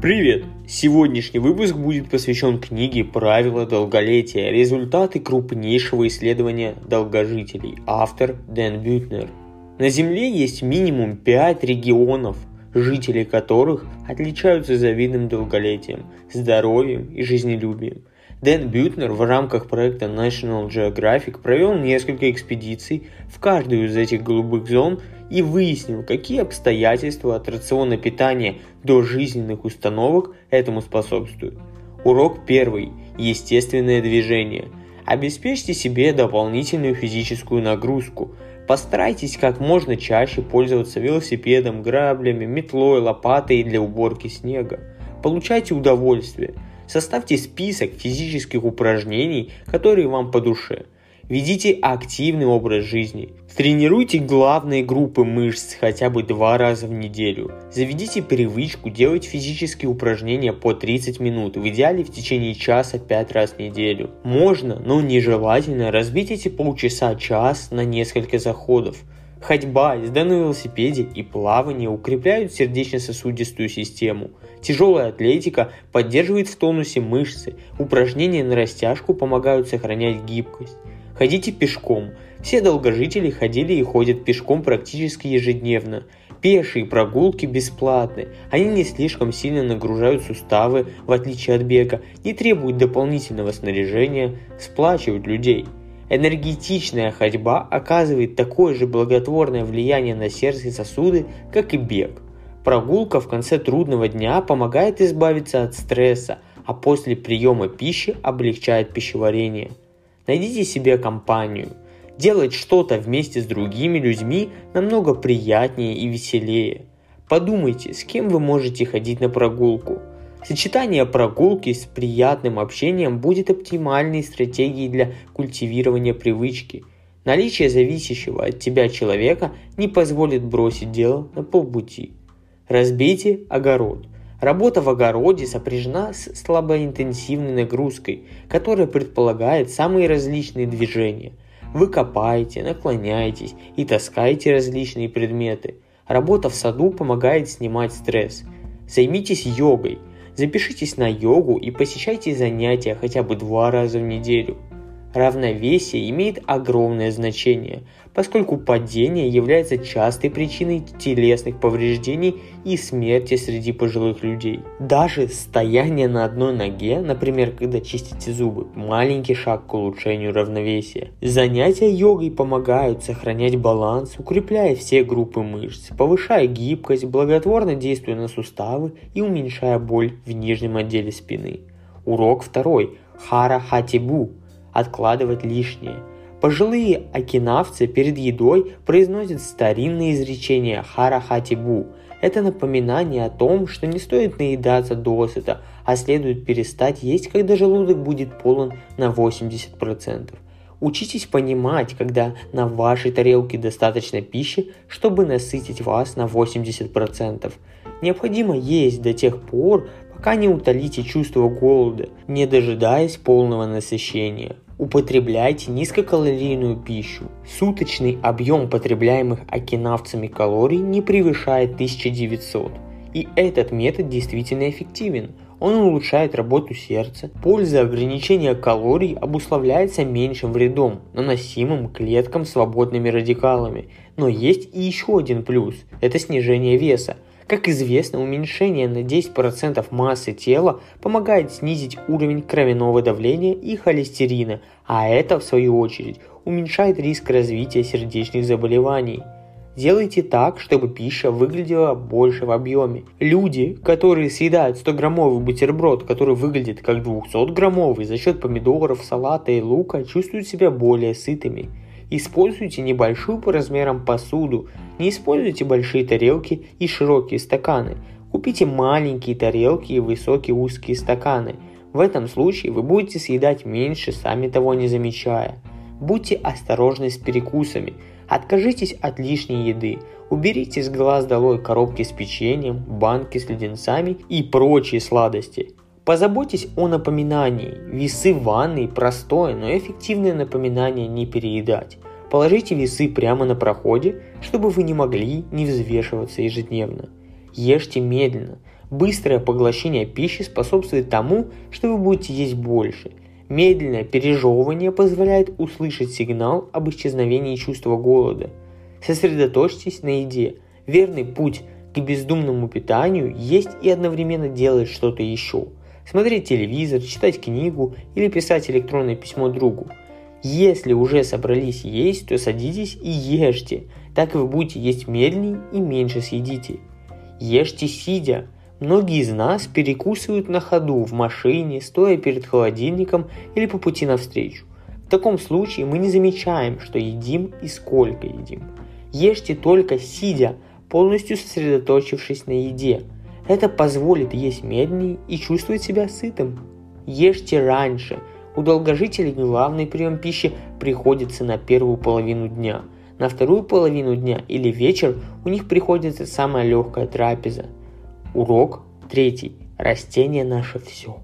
Привет! Сегодняшний выпуск будет посвящен книге «Правила долголетия. Результаты крупнейшего исследования долгожителей». Автор Дэн Бютнер. На Земле есть минимум 5 регионов, жители которых отличаются завидным долголетием, здоровьем и жизнелюбием. Дэн Бютнер в рамках проекта National Geographic провел несколько экспедиций в каждую из этих голубых зон и выяснил, какие обстоятельства от рациона питания до жизненных установок этому способствуют. Урок первый. Естественное движение. Обеспечьте себе дополнительную физическую нагрузку. Постарайтесь как можно чаще пользоваться велосипедом, граблями, метлой, лопатой для уборки снега. Получайте удовольствие – Составьте список физических упражнений, которые вам по душе. Ведите активный образ жизни. Тренируйте главные группы мышц хотя бы два раза в неделю. Заведите привычку делать физические упражнения по 30 минут, в идеале в течение часа 5 раз в неделю. Можно, но нежелательно разбить эти полчаса-час на несколько заходов. Ходьба, езда на велосипеде и плавание укрепляют сердечно-сосудистую систему. Тяжелая атлетика поддерживает в тонусе мышцы. Упражнения на растяжку помогают сохранять гибкость. Ходите пешком. Все долгожители ходили и ходят пешком практически ежедневно. Пешие прогулки бесплатны. Они не слишком сильно нагружают суставы, в отличие от бега, не требуют дополнительного снаряжения, сплачивают людей – Энергетичная ходьба оказывает такое же благотворное влияние на сердце и сосуды, как и бег. Прогулка в конце трудного дня помогает избавиться от стресса, а после приема пищи облегчает пищеварение. Найдите себе компанию. Делать что-то вместе с другими людьми намного приятнее и веселее. Подумайте, с кем вы можете ходить на прогулку – Сочетание прогулки с приятным общением будет оптимальной стратегией для культивирования привычки. Наличие зависящего от тебя человека не позволит бросить дело на полпути. Разбейте огород. Работа в огороде сопряжена с слабоинтенсивной нагрузкой, которая предполагает самые различные движения. Вы копаете, наклоняетесь и таскаете различные предметы. Работа в саду помогает снимать стресс. Займитесь йогой – Запишитесь на йогу и посещайте занятия хотя бы два раза в неделю. Равновесие имеет огромное значение, поскольку падение является частой причиной телесных повреждений и смерти среди пожилых людей. Даже стояние на одной ноге, например, когда чистите зубы, маленький шаг к улучшению равновесия. Занятия йогой помогают сохранять баланс, укрепляя все группы мышц, повышая гибкость, благотворно действуя на суставы и уменьшая боль в нижнем отделе спины. Урок второй. Хара Хатибу откладывать лишнее. Пожилые окинавцы перед едой произносят старинные изречения «хара-хатибу». Это напоминание о том, что не стоит наедаться досыта, а следует перестать есть, когда желудок будет полон на 80%. Учитесь понимать, когда на вашей тарелке достаточно пищи, чтобы насытить вас на 80%. Необходимо есть до тех пор, пока не утолите чувство голода, не дожидаясь полного насыщения. Употребляйте низкокалорийную пищу. Суточный объем потребляемых окинавцами калорий не превышает 1900. И этот метод действительно эффективен. Он улучшает работу сердца. Польза ограничения калорий обусловляется меньшим вредом, наносимым клеткам свободными радикалами. Но есть и еще один плюс – это снижение веса – как известно, уменьшение на 10% массы тела помогает снизить уровень кровяного давления и холестерина, а это, в свою очередь, уменьшает риск развития сердечных заболеваний. Делайте так, чтобы пища выглядела больше в объеме. Люди, которые съедают 100-граммовый бутерброд, который выглядит как 200-граммовый за счет помидоров, салата и лука, чувствуют себя более сытыми. Используйте небольшую по размерам посуду. Не используйте большие тарелки и широкие стаканы. Купите маленькие тарелки и высокие узкие стаканы. В этом случае вы будете съедать меньше, сами того не замечая. Будьте осторожны с перекусами. Откажитесь от лишней еды. Уберите с глаз долой коробки с печеньем, банки с леденцами и прочие сладости. Позаботьтесь о напоминании. Весы в ванной – простое, но эффективное напоминание не переедать. Положите весы прямо на проходе, чтобы вы не могли не взвешиваться ежедневно. Ешьте медленно. Быстрое поглощение пищи способствует тому, что вы будете есть больше. Медленное пережевывание позволяет услышать сигнал об исчезновении чувства голода. Сосредоточьтесь на еде. Верный путь к бездумному питанию есть и одновременно делать что-то еще. Смотреть телевизор, читать книгу или писать электронное письмо другу. Если уже собрались есть, то садитесь и ешьте. Так вы будете есть медленнее и меньше съедите. Ешьте сидя. Многие из нас перекусывают на ходу, в машине, стоя перед холодильником или по пути навстречу. В таком случае мы не замечаем, что едим и сколько едим. Ешьте только сидя, полностью сосредоточившись на еде. Это позволит есть медленнее и чувствовать себя сытым. Ешьте раньше. У долгожителей главный прием пищи приходится на первую половину дня. На вторую половину дня или вечер у них приходится самая легкая трапеза. Урок третий. Растение наше все.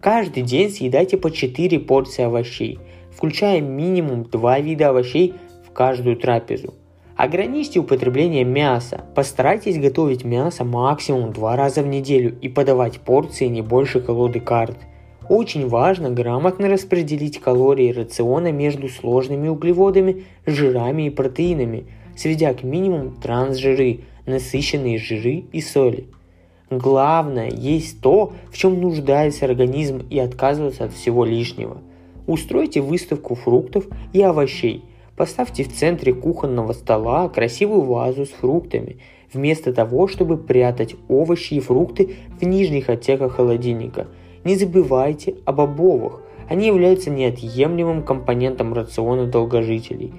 Каждый день съедайте по 4 порции овощей, включая минимум 2 вида овощей в каждую трапезу – Ограничьте употребление мяса. Постарайтесь готовить мясо максимум два раза в неделю и подавать порции не больше колоды карт. Очень важно грамотно распределить калории рациона между сложными углеводами, жирами и протеинами, сведя к минимуму трансжиры, насыщенные жиры и соли. Главное есть то, в чем нуждается организм и отказываться от всего лишнего. Устройте выставку фруктов и овощей – Поставьте в центре кухонного стола красивую вазу с фруктами, вместо того, чтобы прятать овощи и фрукты в нижних отсеках холодильника. Не забывайте об бобовых, они являются неотъемлемым компонентом рациона долгожителей.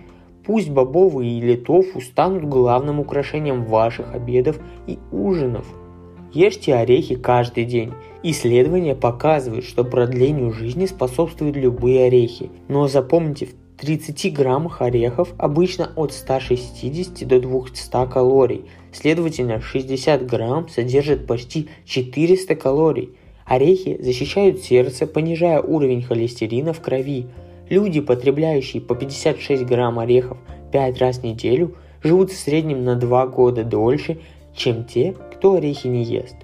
Пусть бобовые или тофу станут главным украшением ваших обедов и ужинов. Ешьте орехи каждый день. Исследования показывают, что продлению жизни способствуют любые орехи. Но запомните, 30 граммах орехов обычно от 160 до 200 калорий, следовательно 60 грамм содержит почти 400 калорий. Орехи защищают сердце, понижая уровень холестерина в крови. Люди, потребляющие по 56 грамм орехов 5 раз в неделю, живут в среднем на 2 года дольше, чем те, кто орехи не ест.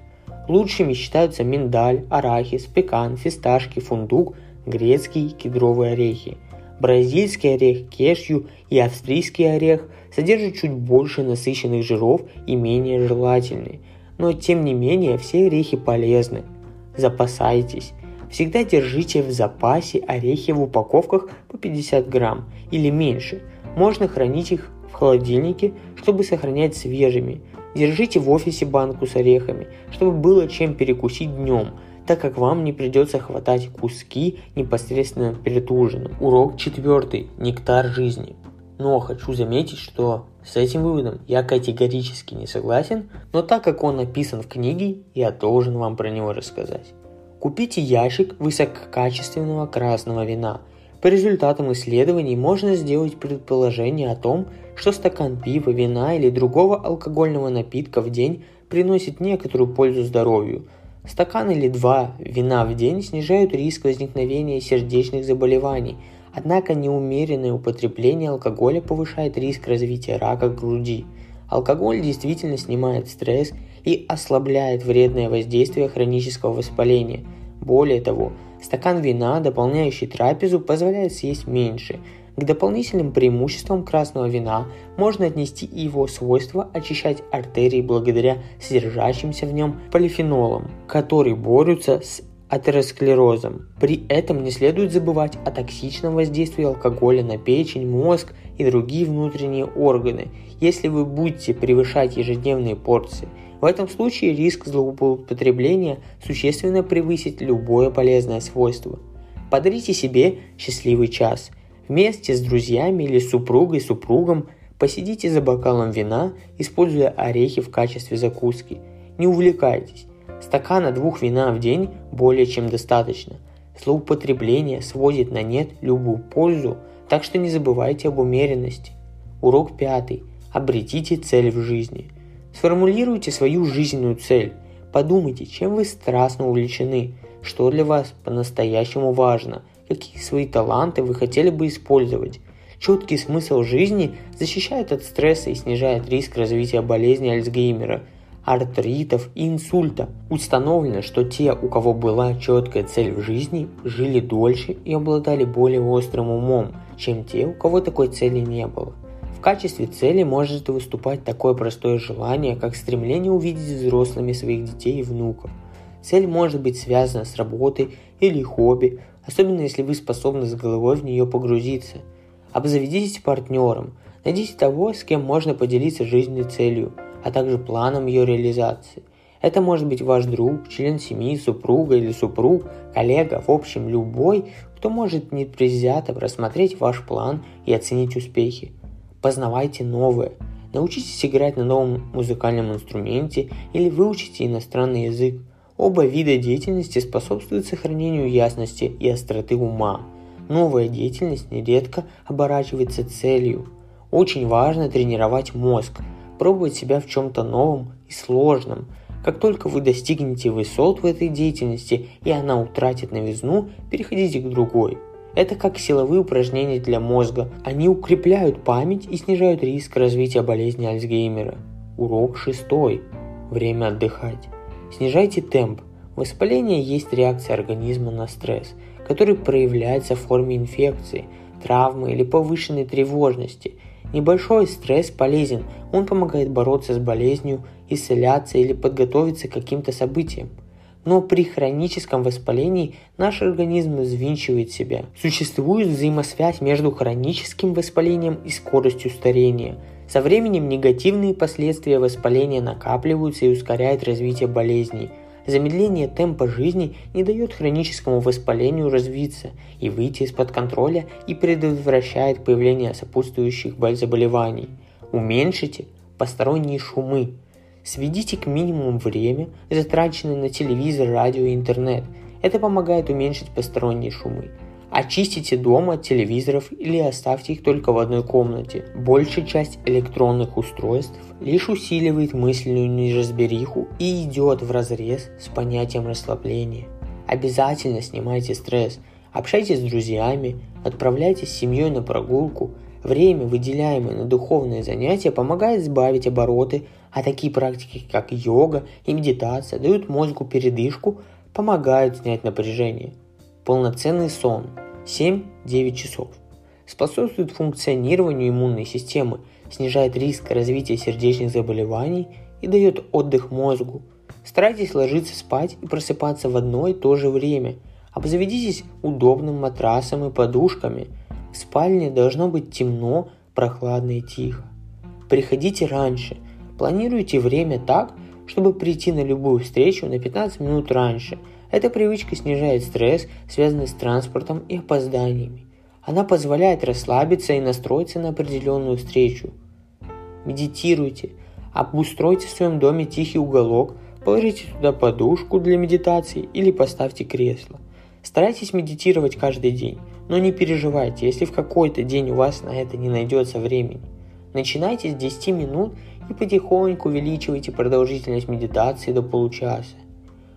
Лучшими считаются миндаль, арахис, пекан, фисташки, фундук, грецкие кедровые орехи – Бразильский орех кешью и австрийский орех содержат чуть больше насыщенных жиров и менее желательны. Но тем не менее все орехи полезны. Запасайтесь. Всегда держите в запасе орехи в упаковках по 50 грамм или меньше. Можно хранить их в холодильнике, чтобы сохранять свежими. Держите в офисе банку с орехами, чтобы было чем перекусить днем – так как вам не придется хватать куски непосредственно перед ужином. Урок четвертый. Нектар жизни. Но хочу заметить, что с этим выводом я категорически не согласен, но так как он написан в книге, я должен вам про него рассказать. Купите ящик высококачественного красного вина. По результатам исследований можно сделать предположение о том, что стакан пива, вина или другого алкогольного напитка в день приносит некоторую пользу здоровью – Стакан или два вина в день снижают риск возникновения сердечных заболеваний, однако неумеренное употребление алкоголя повышает риск развития рака груди. Алкоголь действительно снимает стресс и ослабляет вредное воздействие хронического воспаления. Более того, стакан вина, дополняющий трапезу, позволяет съесть меньше – к дополнительным преимуществам красного вина можно отнести и его свойство очищать артерии благодаря содержащимся в нем полифенолам, которые борются с атеросклерозом. При этом не следует забывать о токсичном воздействии алкоголя на печень, мозг и другие внутренние органы, если вы будете превышать ежедневные порции. В этом случае риск злоупотребления существенно превысит любое полезное свойство. Подарите себе счастливый час – Вместе с друзьями или супругой, супругом посидите за бокалом вина, используя орехи в качестве закуски. Не увлекайтесь. Стакана двух вина в день более чем достаточно. Злоупотребление сводит на нет любую пользу, так что не забывайте об умеренности. Урок пятый. Обретите цель в жизни. Сформулируйте свою жизненную цель. Подумайте, чем вы страстно увлечены, что для вас по-настоящему важно – какие свои таланты вы хотели бы использовать. Четкий смысл жизни защищает от стресса и снижает риск развития болезни Альцгеймера. артритов и инсульта. Установлено, что те, у кого была четкая цель в жизни, жили дольше и обладали более острым умом, чем те, у кого такой цели не было. В качестве цели может выступать такое простое желание, как стремление увидеть взрослыми своих детей и внуков. Цель может быть связана с работой или хобби, особенно если вы способны с головой в нее погрузиться. Обзаведитесь партнером, найдите того, с кем можно поделиться жизненной целью, а также планом ее реализации. Это может быть ваш друг, член семьи, супруга или супруг, коллега, в общем, любой, кто может непредвзято рассмотреть ваш план и оценить успехи. Познавайте новое. Научитесь играть на новом музыкальном инструменте или выучите иностранный язык. Оба вида деятельности способствуют сохранению ясности и остроты ума. Новая деятельность нередко оборачивается целью. Очень важно тренировать мозг, пробовать себя в чем-то новом и сложном. Как только вы достигнете высот в этой деятельности и она утратит новизну, переходите к другой. Это как силовые упражнения для мозга. Они укрепляют память и снижают риск развития болезни Альцгеймера. Урок шестой. Время отдыхать. Снижайте темп. Воспаление есть реакция организма на стресс, который проявляется в форме инфекции, травмы или повышенной тревожности. Небольшой стресс полезен, он помогает бороться с болезнью, исцеляться или подготовиться к каким-то событиям. Но при хроническом воспалении наш организм взвинчивает себя. Существует взаимосвязь между хроническим воспалением и скоростью старения – со временем негативные последствия воспаления накапливаются и ускоряют развитие болезней. Замедление темпа жизни не дает хроническому воспалению развиться и выйти из-под контроля и предотвращает появление сопутствующих заболеваний. Уменьшите посторонние шумы. Сведите к минимуму время, затраченное на телевизор, радио и интернет. Это помогает уменьшить посторонние шумы. Очистите дом от телевизоров или оставьте их только в одной комнате. Большая часть электронных устройств лишь усиливает мысленную неразбериху и идет в разрез с понятием расслабления. Обязательно снимайте стресс, общайтесь с друзьями, отправляйтесь с семьей на прогулку. Время, выделяемое на духовные занятия, помогает сбавить обороты, а такие практики, как йога и медитация, дают мозгу передышку, помогают снять напряжение. Полноценный сон – 7-9 часов. Способствует функционированию иммунной системы, снижает риск развития сердечных заболеваний и дает отдых мозгу. Старайтесь ложиться спать и просыпаться в одно и то же время. Обзаведитесь удобным матрасом и подушками. В спальне должно быть темно, прохладно и тихо. Приходите раньше. Планируйте время так, чтобы прийти на любую встречу на 15 минут раньше – эта привычка снижает стресс, связанный с транспортом и опозданиями. Она позволяет расслабиться и настроиться на определенную встречу. Медитируйте. Обустройте в своем доме тихий уголок, положите туда подушку для медитации или поставьте кресло. Старайтесь медитировать каждый день, но не переживайте, если в какой-то день у вас на это не найдется времени. Начинайте с 10 минут и потихоньку увеличивайте продолжительность медитации до получаса.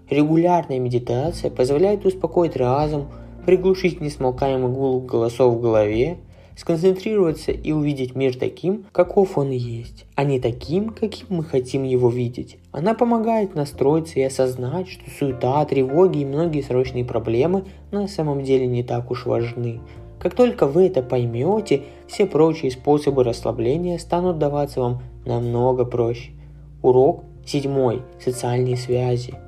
Регулярная медитация позволяет успокоить разум, приглушить несмолкаемый гул голосов в голове, сконцентрироваться и увидеть мир таким, каков он есть, а не таким, каким мы хотим его видеть. Она помогает настроиться и осознать, что суета, тревоги и многие срочные проблемы на самом деле не так уж важны. Как только вы это поймете, все прочие способы расслабления станут даваться вам намного проще. Урок седьмой. Социальные связи –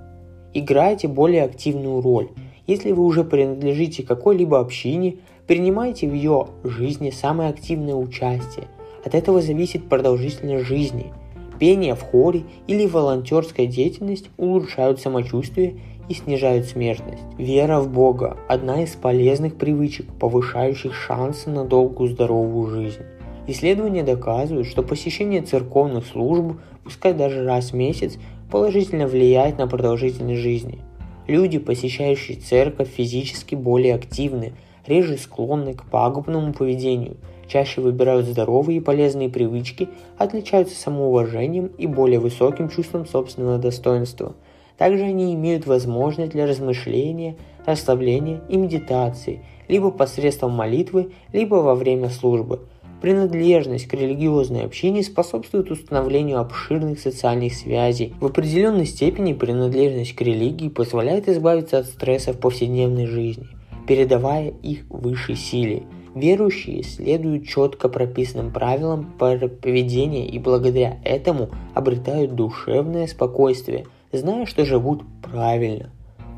играйте более активную роль. Если вы уже принадлежите какой-либо общине, принимайте в ее жизни самое активное участие. От этого зависит продолжительность жизни. Пение в хоре или волонтерская деятельность улучшают самочувствие и снижают смертность. Вера в Бога – одна из полезных привычек, повышающих шансы на долгую здоровую жизнь. Исследования доказывают, что посещение церковных служб, пускай даже раз в месяц, положительно влияет на продолжительность жизни. Люди, посещающие церковь, физически более активны, реже склонны к пагубному поведению, чаще выбирают здоровые и полезные привычки, отличаются самоуважением и более высоким чувством собственного достоинства. Также они имеют возможность для размышления, расслабления и медитации, либо посредством молитвы, либо во время службы. Принадлежность к религиозной общине способствует установлению обширных социальных связей. В определенной степени принадлежность к религии позволяет избавиться от стресса в повседневной жизни, передавая их высшей силе. Верующие следуют четко прописанным правилам поведения и благодаря этому обретают душевное спокойствие, зная, что живут правильно.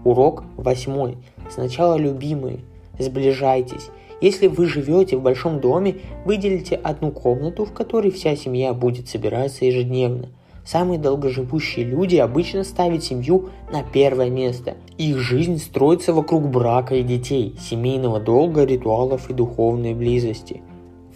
Урок восьмой. Сначала любимые. Сближайтесь. Если вы живете в большом доме, выделите одну комнату, в которой вся семья будет собираться ежедневно. Самые долгоживущие люди обычно ставят семью на первое место. Их жизнь строится вокруг брака и детей, семейного долга, ритуалов и духовной близости.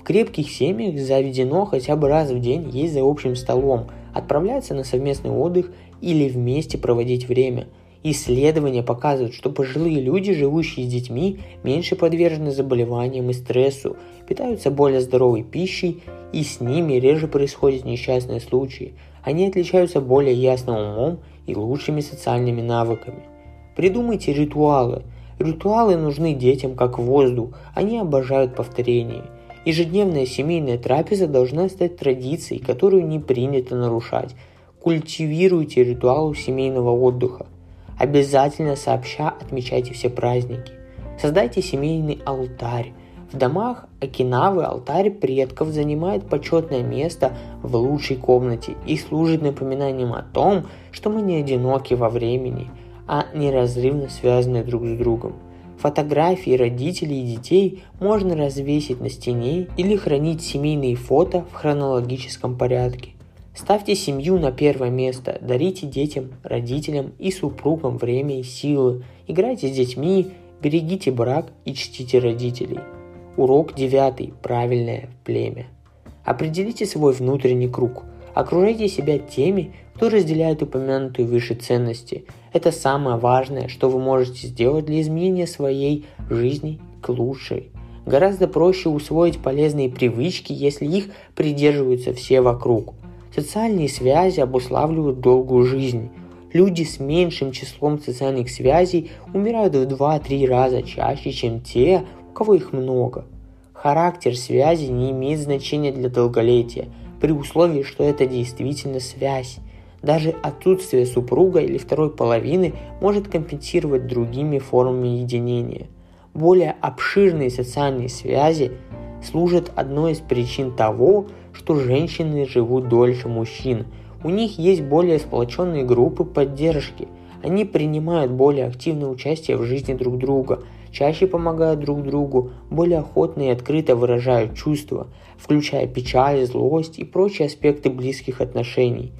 В крепких семьях заведено хотя бы раз в день есть за общим столом, отправляться на совместный отдых или вместе проводить время – Исследования показывают, что пожилые люди, живущие с детьми, меньше подвержены заболеваниям и стрессу, питаются более здоровой пищей и с ними реже происходят несчастные случаи. Они отличаются более ясным умом и лучшими социальными навыками. Придумайте ритуалы. Ритуалы нужны детям как воздух, они обожают повторение. Ежедневная семейная трапеза должна стать традицией, которую не принято нарушать. Культивируйте ритуалы семейного отдыха. Обязательно сообща отмечайте все праздники. Создайте семейный алтарь. В домах Окинавы алтарь предков занимает почетное место в лучшей комнате и служит напоминанием о том, что мы не одиноки во времени, а неразрывно связаны друг с другом. Фотографии родителей и детей можно развесить на стене или хранить семейные фото в хронологическом порядке. Ставьте семью на первое место, дарите детям, родителям и супругам время и силы, играйте с детьми, берегите брак и чтите родителей. Урок девятый. Правильное племя. Определите свой внутренний круг. Окружайте себя теми, кто разделяет упомянутые выше ценности. Это самое важное, что вы можете сделать для изменения своей жизни к лучшей. Гораздо проще усвоить полезные привычки, если их придерживаются все вокруг – Социальные связи обуславливают долгую жизнь. Люди с меньшим числом социальных связей умирают в 2-3 раза чаще, чем те, у кого их много. Характер связи не имеет значения для долголетия, при условии, что это действительно связь. Даже отсутствие супруга или второй половины может компенсировать другими формами единения. Более обширные социальные связи служат одной из причин того, что женщины живут дольше мужчин. У них есть более сплоченные группы поддержки. Они принимают более активное участие в жизни друг друга, чаще помогают друг другу, более охотно и открыто выражают чувства, включая печаль, злость и прочие аспекты близких отношений.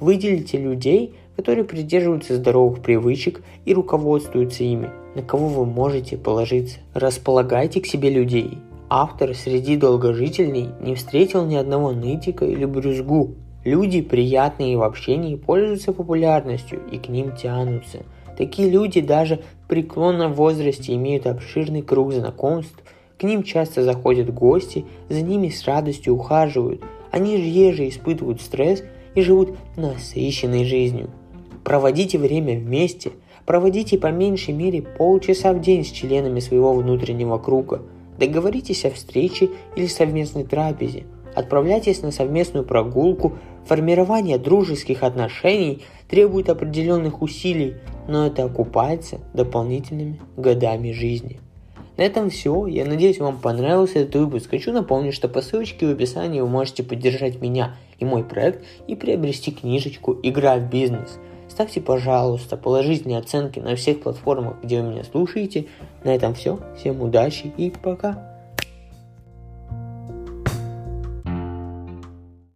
Выделите людей, которые придерживаются здоровых привычек и руководствуются ими, на кого вы можете положиться. Располагайте к себе людей, автор среди долгожителей не встретил ни одного нытика или брюзгу. Люди, приятные в общении, пользуются популярностью и к ним тянутся. Такие люди даже в преклонном возрасте имеют обширный круг знакомств, к ним часто заходят гости, за ними с радостью ухаживают. Они реже испытывают стресс и живут насыщенной жизнью. Проводите время вместе, проводите по меньшей мере полчаса в день с членами своего внутреннего круга – Договоритесь о встрече или совместной трапезе. Отправляйтесь на совместную прогулку. Формирование дружеских отношений требует определенных усилий, но это окупается дополнительными годами жизни. На этом все. Я надеюсь, вам понравился этот выпуск. Хочу напомнить, что по ссылочке в описании вы можете поддержать меня и мой проект и приобрести книжечку «Игра в бизнес». Ставьте, пожалуйста, положительные оценки на всех платформах, где вы меня слушаете. На этом все. Всем удачи и пока.